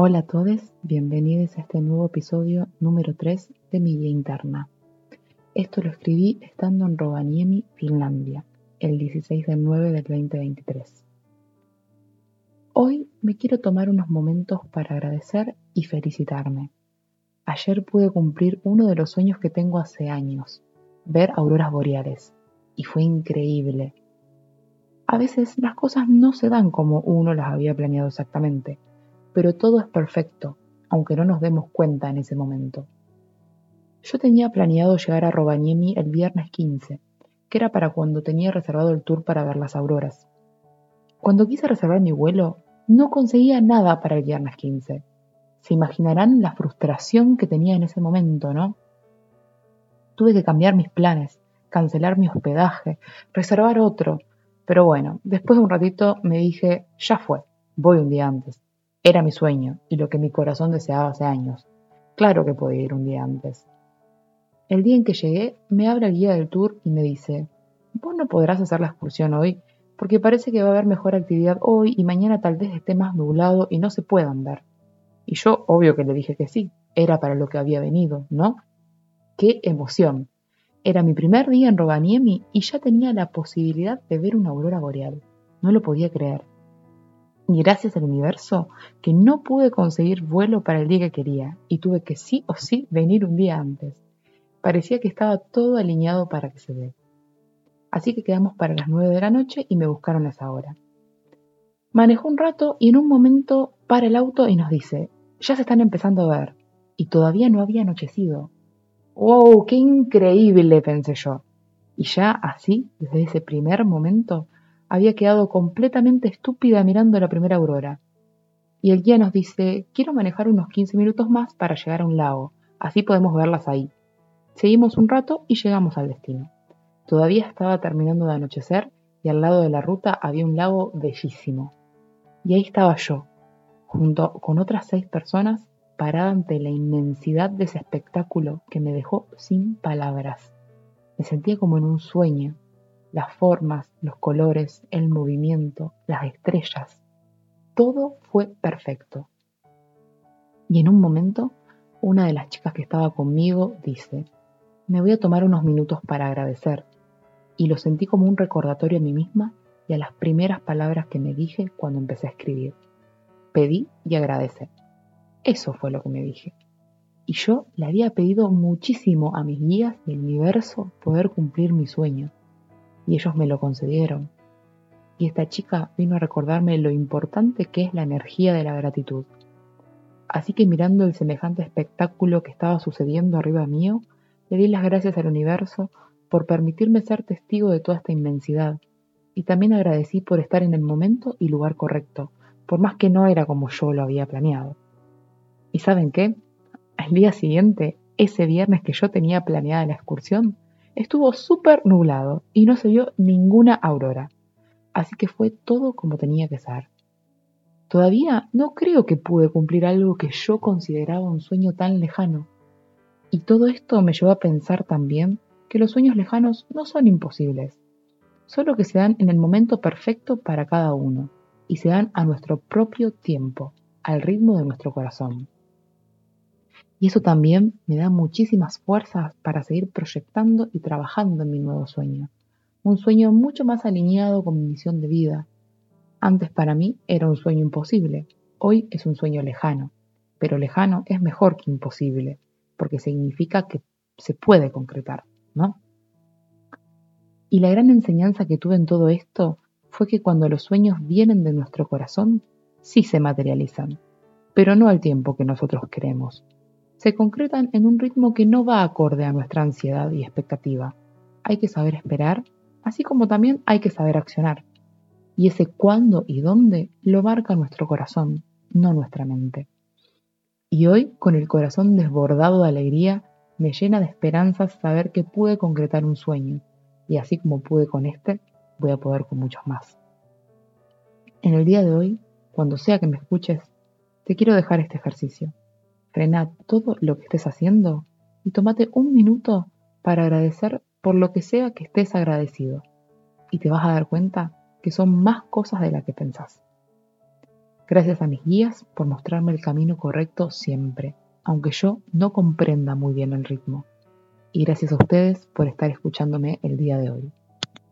Hola a todos, bienvenidos a este nuevo episodio número 3 de mi guía interna. Esto lo escribí estando en Rovaniemi, Finlandia, el 16 de 9 del 2023. Hoy me quiero tomar unos momentos para agradecer y felicitarme. Ayer pude cumplir uno de los sueños que tengo hace años, ver auroras boreales, y fue increíble. A veces las cosas no se dan como uno las había planeado exactamente pero todo es perfecto, aunque no nos demos cuenta en ese momento. Yo tenía planeado llegar a Rovaniemi el viernes 15, que era para cuando tenía reservado el tour para ver las auroras. Cuando quise reservar mi vuelo, no conseguía nada para el viernes 15. Se imaginarán la frustración que tenía en ese momento, ¿no? Tuve que cambiar mis planes, cancelar mi hospedaje, reservar otro, pero bueno, después de un ratito me dije, ya fue, voy un día antes. Era mi sueño y lo que mi corazón deseaba hace años. Claro que podía ir un día antes. El día en que llegué, me abre el guía del tour y me dice, vos no podrás hacer la excursión hoy porque parece que va a haber mejor actividad hoy y mañana tal vez esté más nublado y no se puedan ver. Y yo, obvio que le dije que sí, era para lo que había venido, ¿no? ¡Qué emoción! Era mi primer día en Rovaniemi y ya tenía la posibilidad de ver una aurora boreal. No lo podía creer gracias al universo que no pude conseguir vuelo para el día que quería y tuve que sí o sí venir un día antes. Parecía que estaba todo alineado para que se dé. Así que quedamos para las nueve de la noche y me buscaron esa hora. Manejó un rato y en un momento para el auto y nos dice, ya se están empezando a ver. Y todavía no había anochecido. ¡Wow! ¡Qué increíble! pensé yo. Y ya así, desde ese primer momento, había quedado completamente estúpida mirando la primera aurora. Y el guía nos dice, quiero manejar unos 15 minutos más para llegar a un lago, así podemos verlas ahí. Seguimos un rato y llegamos al destino. Todavía estaba terminando de anochecer y al lado de la ruta había un lago bellísimo. Y ahí estaba yo, junto con otras seis personas, parada ante la inmensidad de ese espectáculo que me dejó sin palabras. Me sentía como en un sueño, las formas, los colores, el movimiento, las estrellas. Todo fue perfecto. Y en un momento, una de las chicas que estaba conmigo dice, me voy a tomar unos minutos para agradecer. Y lo sentí como un recordatorio a mí misma y a las primeras palabras que me dije cuando empecé a escribir. Pedí y agradecer. Eso fue lo que me dije. Y yo le había pedido muchísimo a mis guías del universo poder cumplir mi sueño y ellos me lo concedieron. Y esta chica vino a recordarme lo importante que es la energía de la gratitud. Así que mirando el semejante espectáculo que estaba sucediendo arriba mío, le di las gracias al universo por permitirme ser testigo de toda esta inmensidad. Y también agradecí por estar en el momento y lugar correcto, por más que no era como yo lo había planeado. ¿Y saben qué? Al día siguiente, ese viernes que yo tenía planeada la excursión, Estuvo súper nublado y no se vio ninguna aurora, así que fue todo como tenía que ser. Todavía no creo que pude cumplir algo que yo consideraba un sueño tan lejano. Y todo esto me llevó a pensar también que los sueños lejanos no son imposibles, solo que se dan en el momento perfecto para cada uno y se dan a nuestro propio tiempo, al ritmo de nuestro corazón. Y eso también me da muchísimas fuerzas para seguir proyectando y trabajando en mi nuevo sueño. Un sueño mucho más alineado con mi misión de vida. Antes para mí era un sueño imposible, hoy es un sueño lejano. Pero lejano es mejor que imposible, porque significa que se puede concretar, ¿no? Y la gran enseñanza que tuve en todo esto fue que cuando los sueños vienen de nuestro corazón, sí se materializan, pero no al tiempo que nosotros queremos se concretan en un ritmo que no va acorde a nuestra ansiedad y expectativa. Hay que saber esperar, así como también hay que saber accionar. Y ese cuándo y dónde lo marca nuestro corazón, no nuestra mente. Y hoy, con el corazón desbordado de alegría, me llena de esperanzas saber que pude concretar un sueño, y así como pude con este, voy a poder con muchos más. En el día de hoy, cuando sea que me escuches, te quiero dejar este ejercicio. Frena todo lo que estés haciendo y tómate un minuto para agradecer por lo que sea que estés agradecido. Y te vas a dar cuenta que son más cosas de las que pensás. Gracias a mis guías por mostrarme el camino correcto siempre, aunque yo no comprenda muy bien el ritmo. Y gracias a ustedes por estar escuchándome el día de hoy.